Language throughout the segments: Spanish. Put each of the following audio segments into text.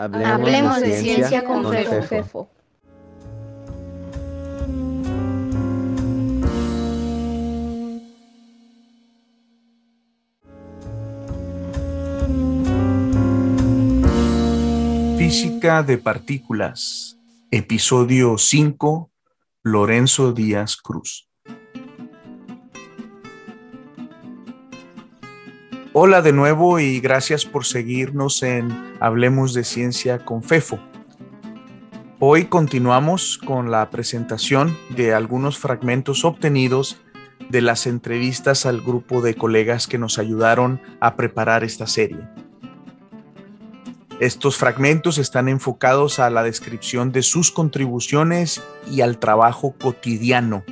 Hablemos, de, ciencia, con, Fefo. Física de partículas, episodio 5, Lorenzo Díaz Cruz. Hola de nuevo y gracias por seguirnos en Hablemos de Ciencia con FEFO. Hoy continuamos con la presentación de algunos fragmentos obtenidos de las entrevistas al grupo de colegas que nos ayudaron a preparar esta serie. Estos fragmentos están enfocados a la descripción de sus contribuciones y al trabajo cotidiano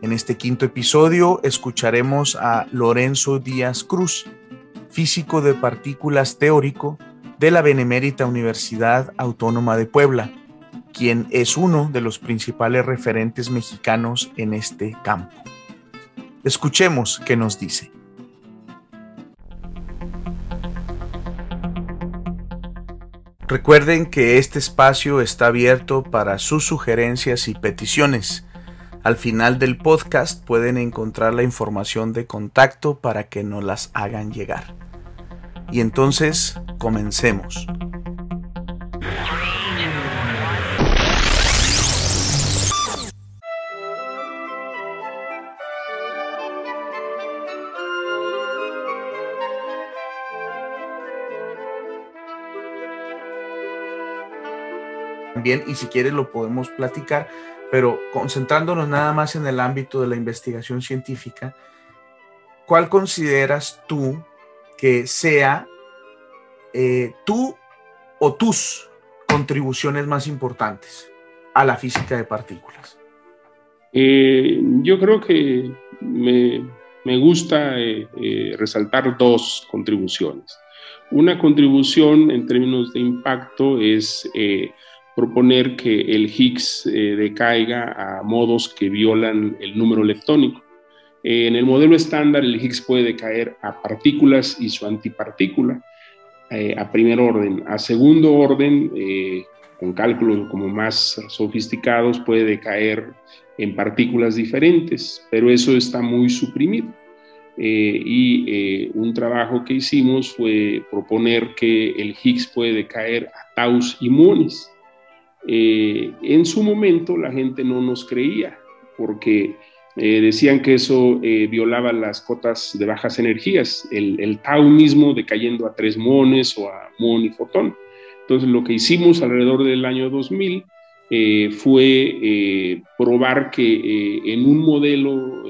en este quinto episodio escucharemos a Lorenzo Díaz Cruz, físico de partículas teórico de la Benemérita Universidad Autónoma de Puebla, quien es uno de los principales referentes mexicanos en este campo. Escuchemos qué nos dice. Recuerden que este espacio está abierto para sus sugerencias y peticiones al final del podcast pueden encontrar la información de contacto para que nos las hagan llegar. Y entonces, comencemos. Bien, y si quieres lo podemos platicar pero concentrándonos nada más en el ámbito de la investigación científica, ¿cuál consideras tú que sea eh, tú o tus contribuciones más importantes a la física de partículas? Eh, yo creo que me, gusta eh, resaltar dos contribuciones. Una contribución en términos de impacto es proponer que el Higgs eh, decaiga a modos que violan el número leptónico. en el modelo estándar, el Higgs puede decaer a partículas y su antipartícula eh, a primer orden. A segundo orden, eh, con cálculos como más sofisticados, puede decaer en partículas diferentes, pero eso está muy suprimido. y un trabajo que hicimos fue proponer que el Higgs puede decaer a taus y muones. Eh, en su momento la gente no nos creía porque eh, decían que eso eh, violaba las cotas de bajas energías, el, tau mismo decayendo a tres mones o a mon y fotón. Entonces lo que hicimos alrededor del año 2000 fue probar que en un modelo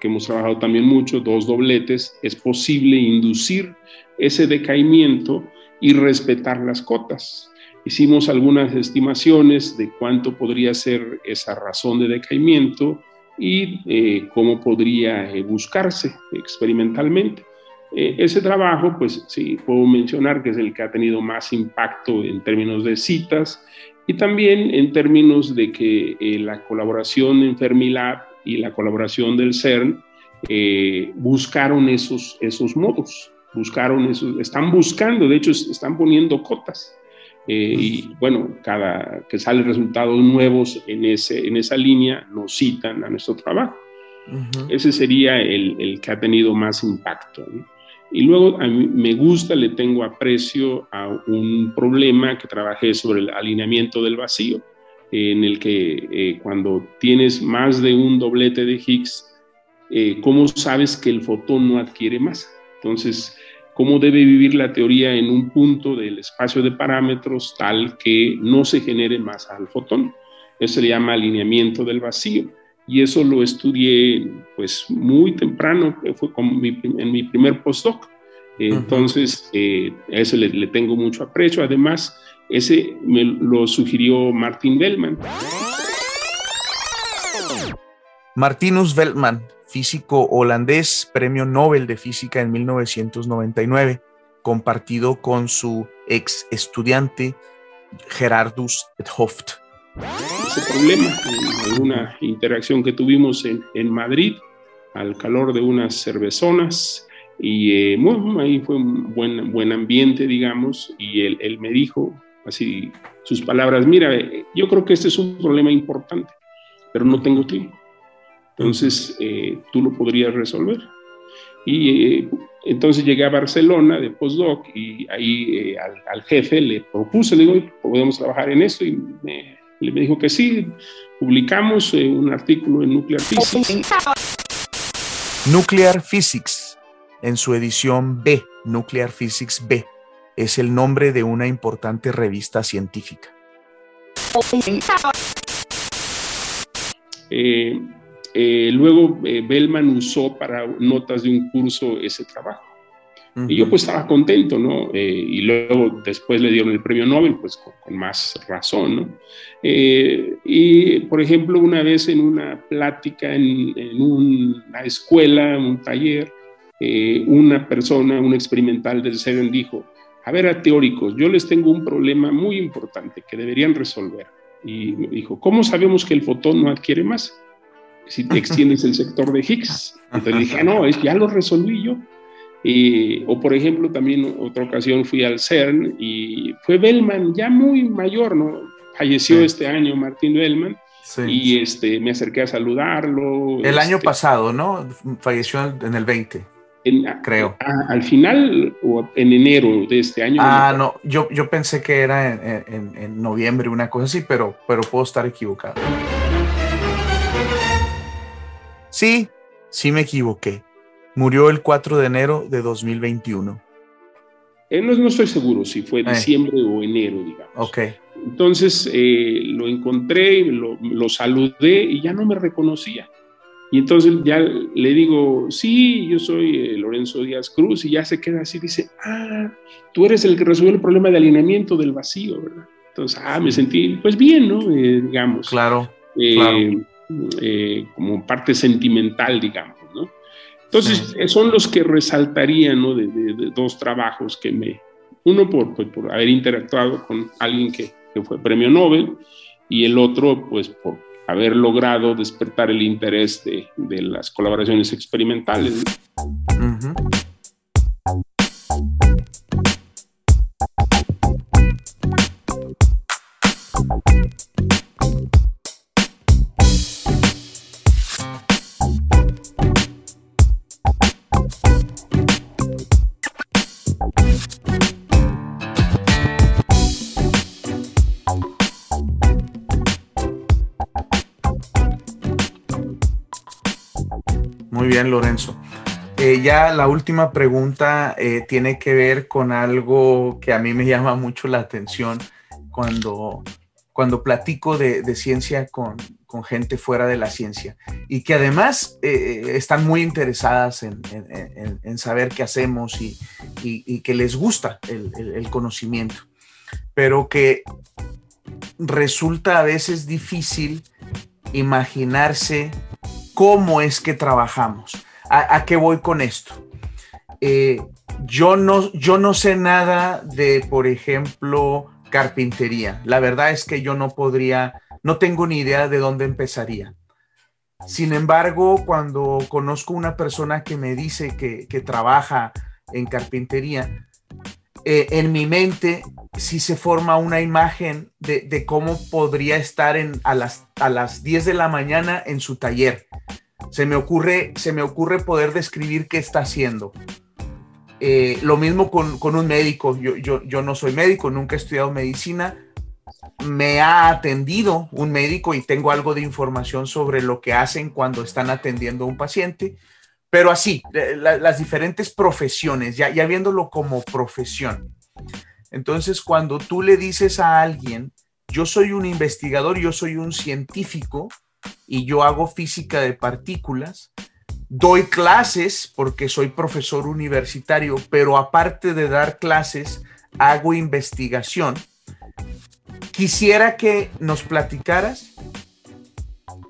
que hemos trabajado también mucho, dos dobletes, es posible inducir ese decaimiento y respetar las cotas. Hicimos algunas estimaciones de cuánto podría ser esa razón de decaimiento y eh, cómo podría eh, buscarse experimentalmente. Eh, ese trabajo, pues sí, puedo mencionar que es el que ha tenido más impacto en términos de citas y también en términos de que la colaboración en Fermilab y la colaboración del CERN buscaron esos, esos modos, buscaron esos, están buscando, de hecho están poniendo cotas eh, y bueno, cada que salen resultados nuevos en, ese, en esa línea, nos citan a nuestro trabajo. Ese sería el, el, que ha tenido más impacto. Y luego a mí me gusta, le tengo aprecio a un problema que trabajé sobre el alineamiento del vacío, en el que eh, cuando tienes más de un doblete de Higgs, eh, ¿cómo sabes que el fotón no adquiere masa? Entonces, cómo debe vivir la teoría en un punto del espacio de parámetros tal que no se genere masa al fotón. Eso se llama alineamiento del vacío. Y eso lo estudié pues muy temprano, fue en mi primer postdoc. Entonces, eh, eso le, tengo mucho aprecio. Además, ese me lo sugirió Martin Bellman. Martinus Veltman físico holandés, premio Nobel de Física en 1999, compartido con su ex estudiante Gerardus et Hooft. Ese problema, en alguna interacción que tuvimos en, en Madrid, al calor de unas cervezonas, Y eh, bueno, ahí fue un buen, buen ambiente, digamos, y él, él, me dijo, así, sus palabras, mira, yo creo que este es un problema importante, pero no tengo tiempo. Entonces, eh, tú lo podrías resolver. Y eh, entonces llegué a Barcelona de postdoc y ahí al, al, jefe le propuse, le digo, podemos trabajar en esto y me, me dijo que sí. Publicamos un artículo en Nuclear Physics. Nuclear Physics en su edición B, Nuclear Physics B, es el nombre de una importante revista científica. Eh, eh, luego eh, Bellman usó para notas de un curso ese trabajo. Y yo pues estaba contento, ¿no? y luego después le dieron el premio Nobel, pues con, más razón, ¿no? y por ejemplo, una vez en una plática en, en una escuela, en un taller, eh, una persona, un experimental del CERN dijo, a ver a teóricos, yo les tengo un problema muy importante que deberían resolver. Y dijo, ¿cómo sabemos que el fotón no adquiere más? Si te extiendes el sector de Higgs. Entonces dije, no, es, ya lo resolví yo. o por ejemplo, también otra ocasión fui al CERN y fue Bellman, ya muy mayor, ¿no? Falleció este año Martín Bellman. y este, me acerqué a saludarlo. El año este pasado, ¿no? Falleció en el 20 creo. al final o en enero de este año. Ah, no, yo, yo pensé que era en, en, noviembre, una cosa así, pero, pero puedo estar equivocado. Sí, sí me equivoqué. Murió el 4 de enero de 2021. Eh, no, no, estoy seguro si fue eh. diciembre o enero, digamos. Ok. Entonces eh, lo encontré, lo, lo saludé y ya no me reconocía. Y entonces ya le digo, sí, yo soy Lorenzo Díaz Cruz, y ya se queda así, dice, ah, tú eres el que resolvió el problema de alineamiento del vacío, ¿verdad? Entonces, ah, me sentí, pues bien, ¿no? Digamos. Claro, eh, como parte sentimental, digamos, ¿no? Entonces, son los que resaltarían, ¿no? De, dos trabajos que me, uno por, pues, por haber interactuado con alguien que, que fue premio Nobel, y el otro, pues, por haber logrado despertar el interés de, de las colaboraciones experimentales. Lorenzo. Eh, ya la última pregunta eh, tiene que ver con algo que a mí me llama mucho la atención cuando, cuando platico de, ciencia con, gente fuera de la ciencia y que además eh, están muy interesadas en, saber qué hacemos y, que les gusta el conocimiento, pero que resulta a veces difícil imaginarse cómo es que trabajamos. ¿A, qué voy con esto? Eh, yo, no, yo no sé nada de, por ejemplo, carpintería. La verdad es que yo no podría, no tengo ni idea de dónde empezaría. Sin embargo, cuando conozco una persona que me dice que, trabaja en carpintería, eh, en mi mente sí se forma una imagen de, cómo podría estar en, a, las, a las 10 de la mañana en su taller se me ocurre, se me ocurre poder describir qué está haciendo. Eh, lo mismo con, un médico. Yo, yo, no soy médico, nunca he estudiado medicina. Me ha atendido un médico y tengo algo de información sobre lo que hacen cuando están atendiendo a un paciente. Pero así, las diferentes profesiones, ya, ya viéndolo como profesión. Entonces, cuando tú le dices a alguien, yo soy un investigador, yo soy un científico, y yo hago física de partículas. Doy clases porque soy profesor universitario, pero aparte de dar clases, hago investigación. Quisiera que nos platicaras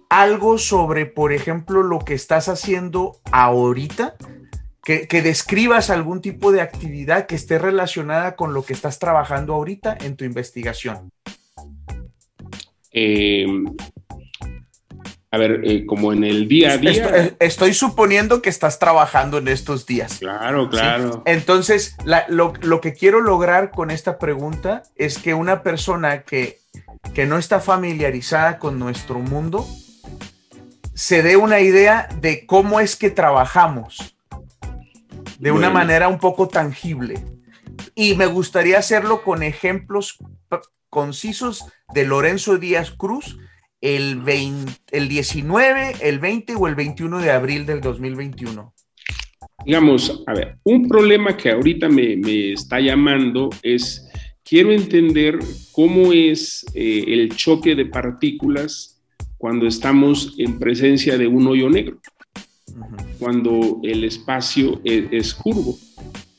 algo sobre, por ejemplo, lo que estás haciendo ahorita, que, describas algún tipo de actividad que esté relacionada con lo que estás trabajando ahorita en tu investigación. Eh, a ver, eh, como en el día a día. Estoy, suponiendo que estás trabajando en estos días. Claro, claro. Entonces, lo, que quiero lograr con esta pregunta es que una persona que, que no está familiarizada con nuestro mundo se dé una idea de cómo es que trabajamos de una manera un poco tangible. Y me gustaría hacerlo con ejemplos concisos de Lorenzo Díaz Cruz el, 20, el 19, el 20 o el 21 de abril del 2021? Digamos, a ver, un problema que ahorita me, me está llamando es, quiero entender cómo es eh, el choque de partículas cuando estamos en presencia de un hoyo negro, cuando el espacio es, es curvo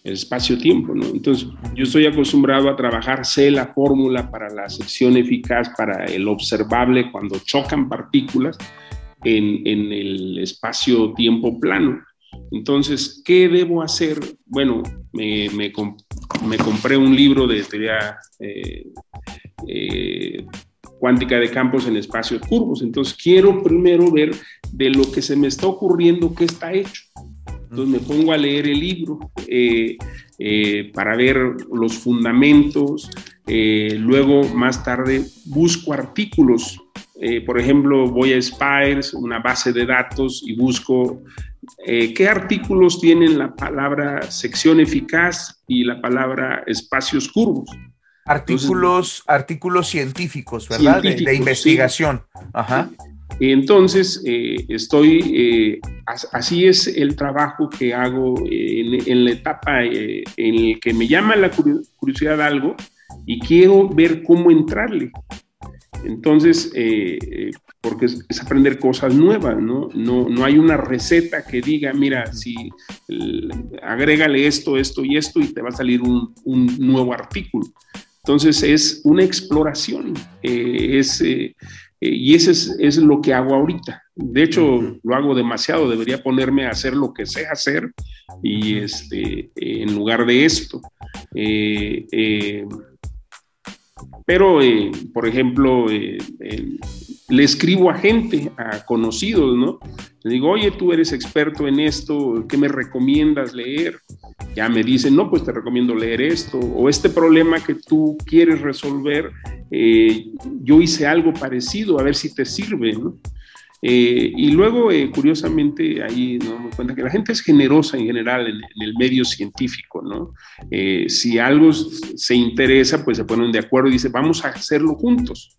el espacio-tiempo, ¿no? Entonces, yo estoy acostumbrado a trabajar, sé la fórmula para la sección eficaz, para el observable cuando chocan partículas en, en el espacio-tiempo plano. Entonces, ¿qué debo hacer? Bueno, me, me, me compré un libro de teoría eh, eh, cuántica de campos en espacios curvos. Entonces, quiero primero ver de lo que se me está ocurriendo qué está hecho. Entonces me pongo a leer el libro eh, eh, para ver los fundamentos. Eh, luego, más tarde, busco artículos. por ejemplo, voy a Spires, una base de datos, y busco qué artículos tienen la palabra sección eficaz y la palabra espacios curvos. Artículos, artículos científicos, ¿verdad? de, investigación. Ajá. Entonces, eh, estoy, eh, así es el trabajo que hago en, la etapa eh, en la que me llama la curiosidad algo y quiero ver cómo entrarle. Entonces, porque es, aprender cosas nuevas, ¿no? ¿no? No hay una receta que diga, mira, si agrégale esto, esto y esto y te va a salir un, un nuevo artículo. Entonces, es una exploración, es eh, y eso es, lo que hago ahorita. De hecho, lo hago demasiado, debería ponerme a hacer lo que sé hacer y este, en lugar de esto. Eh, eh, pero, por ejemplo, le escribo a gente, a conocidos, ¿no? Le digo, oye, tú eres experto en esto, ¿qué me recomiendas leer? Ya me dicen, no, pues te recomiendo leer esto, o este problema que tú quieres resolver, eh, yo hice algo parecido, a ver si te sirve, ¿no? Eh, y luego, eh, curiosamente, ahí nos damos cuenta que la gente es generosa en general en, el medio científico, ¿no? si algo se interesa, pues se ponen de acuerdo y dicen, vamos a hacerlo juntos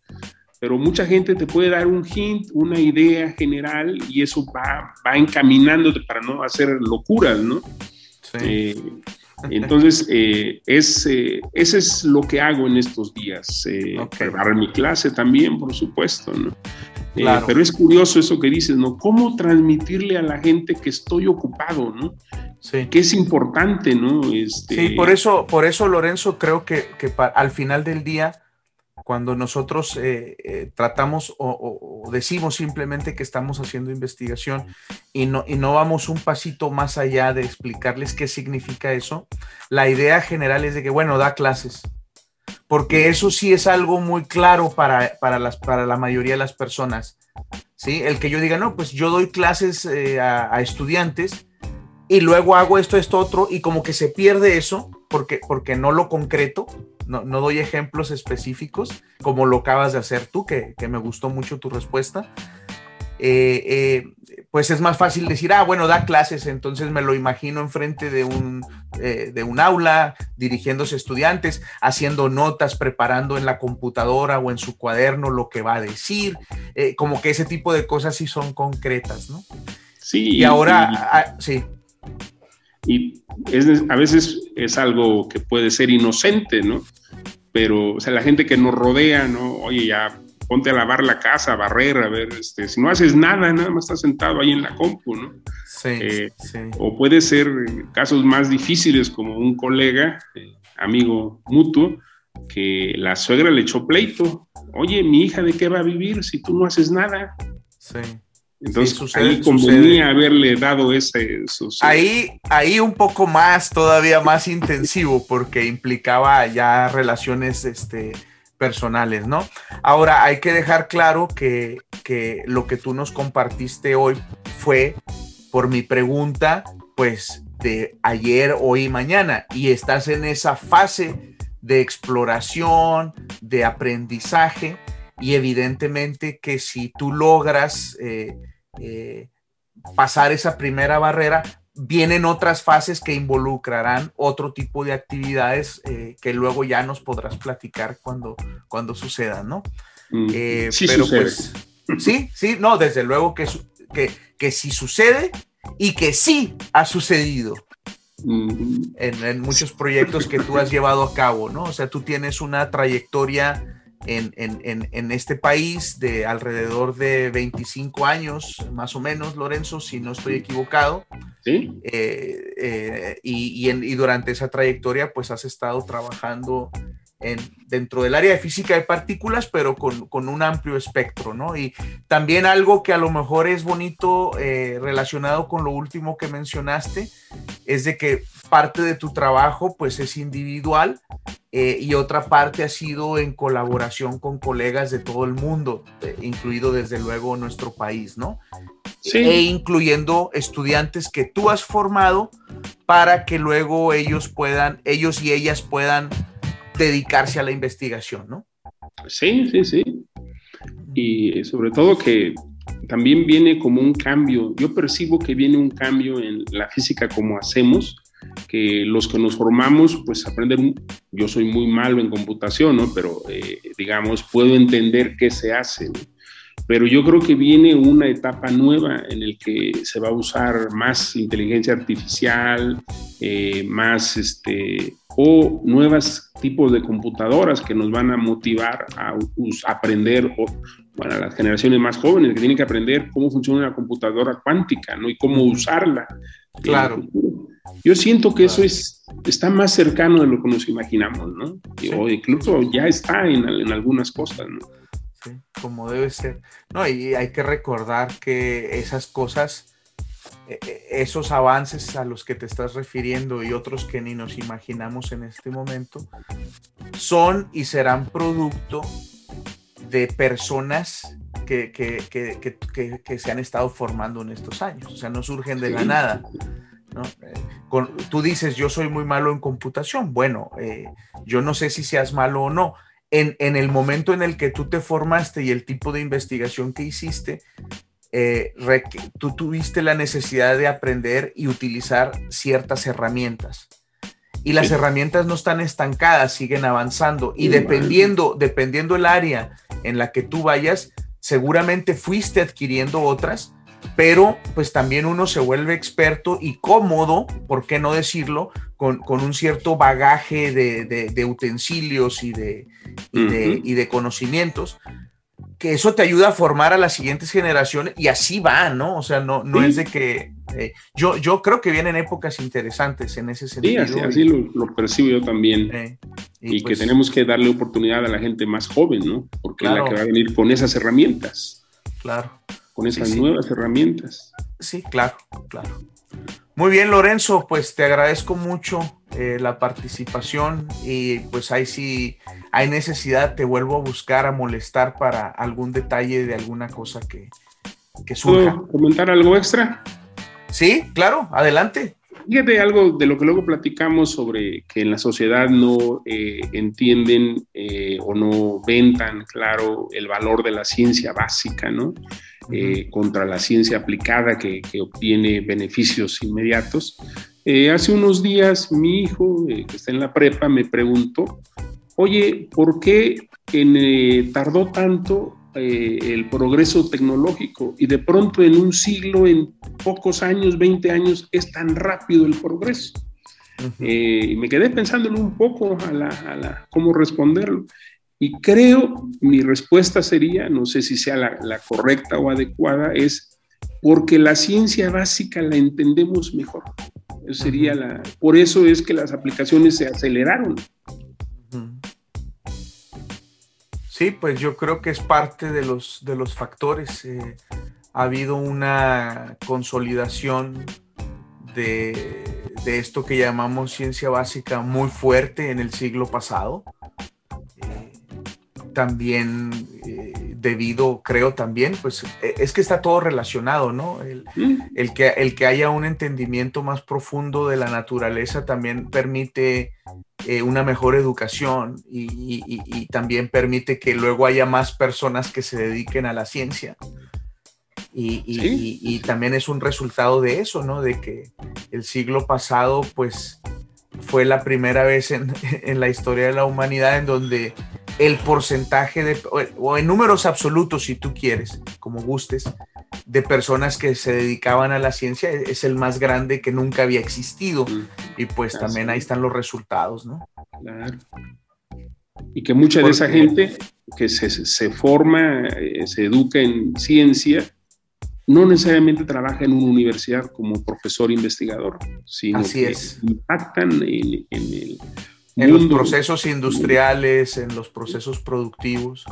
pero mucha gente te puede dar un hint, una idea general y eso va, va encaminándote para no hacer locuras, ¿no? Sí. Eh, entonces, eh, es, eh, ese es lo que hago en estos días. Eh, mi clase también, por supuesto, ¿no? Claro. pero es curioso eso que dices, ¿no? ¿Cómo transmitirle a la gente que estoy ocupado, ¿no? Sí. Que es importante, ¿no? Este... Sí, por eso, por eso, Lorenzo, creo que, que al final del día cuando nosotros eh, eh, tratamos o, decimos simplemente que estamos haciendo investigación y no, y no vamos un pasito más allá de explicarles qué significa eso, la idea general es de que, bueno, da clases, porque eso sí es algo muy claro para, para, las, para la mayoría de las personas. ¿sí? El que yo diga, no, pues yo doy clases eh, a, a estudiantes y luego hago esto, esto, otro, y como que se pierde eso porque, porque no lo concreto no, doy ejemplos específicos, como lo acabas de hacer tú, que, me gustó mucho tu respuesta. Eh, eh, pues es más fácil decir, ah, bueno, da clases, entonces me lo imagino enfrente de un, eh, de un aula, dirigiéndose estudiantes, haciendo notas, preparando en la computadora o en su cuaderno lo que va a decir, como que ese tipo de cosas sí son concretas, ¿no? Sí. Y ahora, ah, sí. Y a veces es algo que puede ser inocente, ¿no? pero, o sea, la gente que nos rodea, ¿no? Oye, ya ponte a lavar la casa, a barrer, a ver, este, si no haces nada, nada más estás sentado ahí en la compu, ¿no? Sí, eh, sí. O puede ser casos más difíciles como un colega, eh, amigo mutuo, que la suegra le echó pleito. Oye, mi hija, ¿de qué va a vivir si tú no haces nada? Sí. Entonces, ahí convenía haberle dado ese... Ahí, ahí un poco más, todavía más intensivo, porque implicaba ya relaciones este, personales, ¿no? Ahora, hay que dejar claro que, que lo que tú nos compartiste hoy fue por mi pregunta, pues, de ayer, hoy y mañana, y estás en esa fase de exploración, de aprendizaje, y evidentemente que si tú logras eh, eh, pasar esa primera barrera, vienen otras fases que involucrarán otro tipo de actividades eh, que luego ya nos podrás platicar cuando, cuando sucedan, ¿no? Mm, sí, pero pues, sí, sí, no, desde luego que, que, que sí sucede y que sí ha sucedido. En, en, muchos proyectos que tú has llevado a cabo, ¿no? O sea, tú tienes una trayectoria en, en, en, este país de alrededor de 25 años, más o menos, Lorenzo, si no estoy equivocado. Sí. Eh, eh, y, y, durante esa trayectoria, pues has estado trabajando en, dentro del área de física de partículas, pero con, con, un amplio espectro, ¿no? Y también algo que a lo mejor es bonito eh, relacionado con lo último que mencionaste, es de que parte de tu trabajo pues es individual eh, y otra parte ha sido en colaboración con colegas de todo el mundo, eh, incluido desde luego nuestro país, ¿no? Sí. E incluyendo estudiantes que tú has formado para que luego ellos puedan, ellos y ellas puedan dedicarse a la investigación, ¿no? Sí, sí, sí. Y sobre todo que también viene como un cambio, yo percibo que viene un cambio en la física como hacemos, que los que nos formamos, pues aprender, yo soy muy malo en computación, ¿no? Pero eh, digamos, puedo entender qué se hace, ¿no? Pero yo creo que viene una etapa nueva en el que se va a usar más inteligencia artificial, eh, más este, o nuevos tipos de computadoras que nos van a motivar a, aprender, o bueno, las generaciones más jóvenes que tienen que aprender cómo funciona una computadora cuántica, ¿no? Y cómo usarla. Claro. Yo siento que eso es, está más cercano de lo que nos imaginamos, ¿no? O incluso ya está en, en algunas cosas, ¿no? Como debe ser. No, y hay que recordar que esas cosas, e, e, esos avances a los que te estás refiriendo y otros que ni nos imaginamos en este momento, son y serán producto de personas que, que, que, que se han estado formando en estos años. O sea, no surgen de la nada. ¿no? Eh, con, tú dices, yo soy muy malo en computación. Bueno, eh, yo no sé si seas malo o no, en, el momento en el que tú te formaste y el tipo de investigación que hiciste, eh, tú tuviste la necesidad de aprender y utilizar ciertas herramientas. Y las herramientas no están estancadas, siguen avanzando. Y dependiendo, dependiendo el área en la que tú vayas, seguramente fuiste adquiriendo otras, pero pues también uno se vuelve experto y cómodo, ¿por qué no decirlo? Con, un cierto bagaje de, utensilios y de, y, de, conocimientos, que eso te ayuda a formar a las siguientes generaciones y así va, ¿no? O sea, no, no es de que... Eh, yo, yo creo que vienen épocas interesantes en ese sentido. Sí, así, lo, percibo yo también. Eh, y, que pues tenemos que darle oportunidad a la gente más joven, ¿no? Porque es la que va a venir con esas herramientas. Claro con esas nuevas herramientas. Sí, claro, claro. Muy bien, Lorenzo, pues te agradezco mucho eh, la participación y pues ahí si hay necesidad te vuelvo a buscar, a molestar para algún detalle de alguna cosa que, que surja. ¿Puedo comentar algo extra? Sí, claro, adelante. Fíjate algo de lo que luego platicamos sobre que en la sociedad no eh, entienden eh, o no ven tan claro el valor de la ciencia básica, ¿no? Eh, contra la ciencia aplicada que, obtiene beneficios inmediatos. Eh, hace unos días mi hijo, eh, que está en la prepa, me preguntó, oye, ¿por qué tardó tanto el progreso tecnológico y de pronto en un siglo, en pocos años, 20 años, es tan rápido el progreso? y me quedé pensándolo un poco a la, cómo responderlo. Y creo, mi respuesta sería, no sé si sea la, correcta o adecuada, es porque la ciencia básica la entendemos mejor. Eso sería la, por eso es que las aplicaciones se aceleraron. Sí, pues yo creo que es parte de los, de los factores. Eh, ha habido una consolidación de, de, esto que llamamos ciencia básica muy fuerte en el siglo pasado también eh, debido, creo también, pues e, es que está todo relacionado, ¿no? El, mm. que, el que haya un entendimiento más profundo de la naturaleza también permite eh, una mejor educación y, también permite que luego haya más personas que se dediquen a la ciencia. Y, también es un resultado de eso, ¿no? De que el siglo pasado, pues, fue la primera vez en, en la historia de la humanidad en donde el porcentaje de, o en números absolutos, si tú quieres, como gustes, de personas que se dedicaban a la ciencia es el más grande que nunca había existido. Y pues también ahí están los resultados, ¿no? Claro. Y que mucha de esa gente que se, se forma, eh, se educa en ciencia, no necesariamente trabaja en una universidad como profesor investigador, sino que impactan en, en el en los procesos industriales, en los procesos productivos,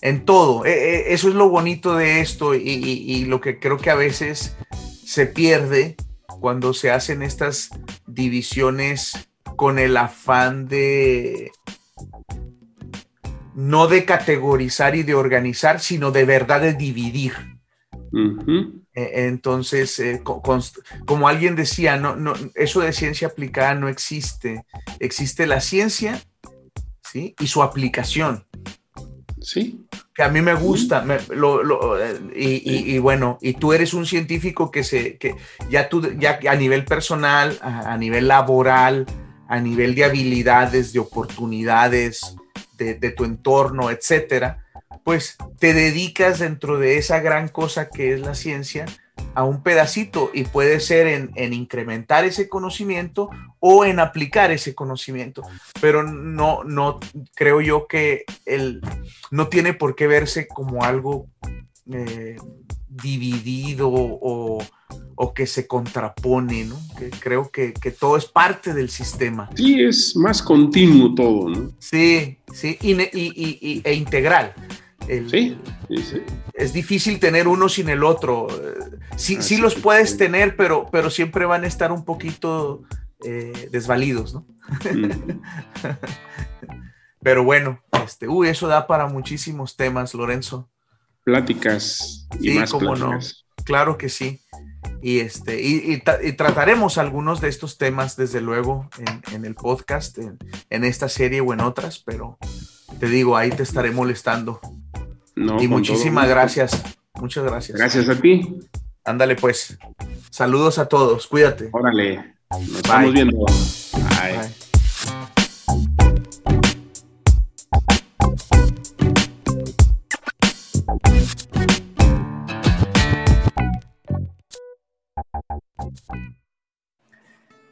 en todo. E, e, eso es lo bonito de esto y, lo que creo que a veces se pierde cuando se hacen estas divisiones con el afán de no de categorizar y de organizar, sino de verdad de dividir. Entonces, eh, como alguien decía, no, no, eso de ciencia aplicada no existe. Existe la ciencia ¿sí? y su aplicación. Sí. Que a mí me gusta. y, bueno, y tú eres un científico que, se, que ya, tú, ya a nivel personal, a, nivel laboral, a nivel de habilidades, de oportunidades, de, de tu entorno, etcétera, pues te dedicas dentro de esa gran cosa que es la ciencia a un pedacito y puede ser en, incrementar ese conocimiento o en aplicar ese conocimiento, pero no, no creo yo que el, no tiene por qué verse como algo eh, dividido o, que se contrapone, ¿no? Que creo que, todo es parte del sistema. Sí, es más continuo todo, ¿no? Sí, sí, y, e integral sí, Es difícil tener uno sin el otro. Sí, sí los puedes tener, pero, pero siempre van a estar un poquito eh, desvalidos, ¿no? pero bueno, este, uy, eso da para muchísimos temas, Lorenzo. Pláticas y más No. Claro que sí. Y, este, y, trataremos algunos de estos temas, desde luego, en, el podcast, en, esta serie o en otras, pero te digo, ahí te estaré molestando y muchísimas gracias. Muchas gracias. Gracias a ti. Ándale pues. Saludos a todos. Cuídate. Órale. Nos estamos viendo. Bye.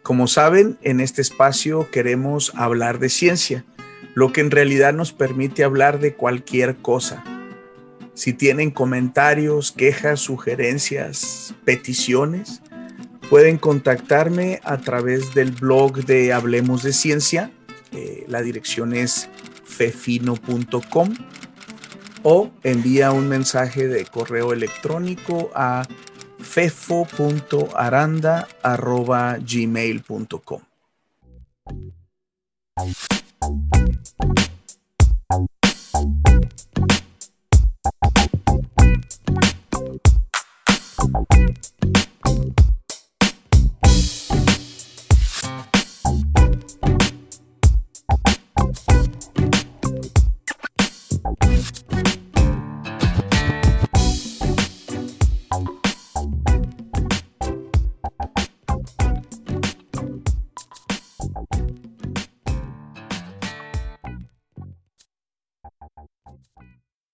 Como saben, en este espacio queremos hablar de ciencia, lo que en realidad nos permite hablar de cualquier cosa si tienen comentarios, quejas, sugerencias, peticiones, pueden contactarme a través del blog de Hablemos de Ciencia. Eh, la dirección es fefino.com o envía un mensaje de correo electrónico a fefo.aranda.gmail.com.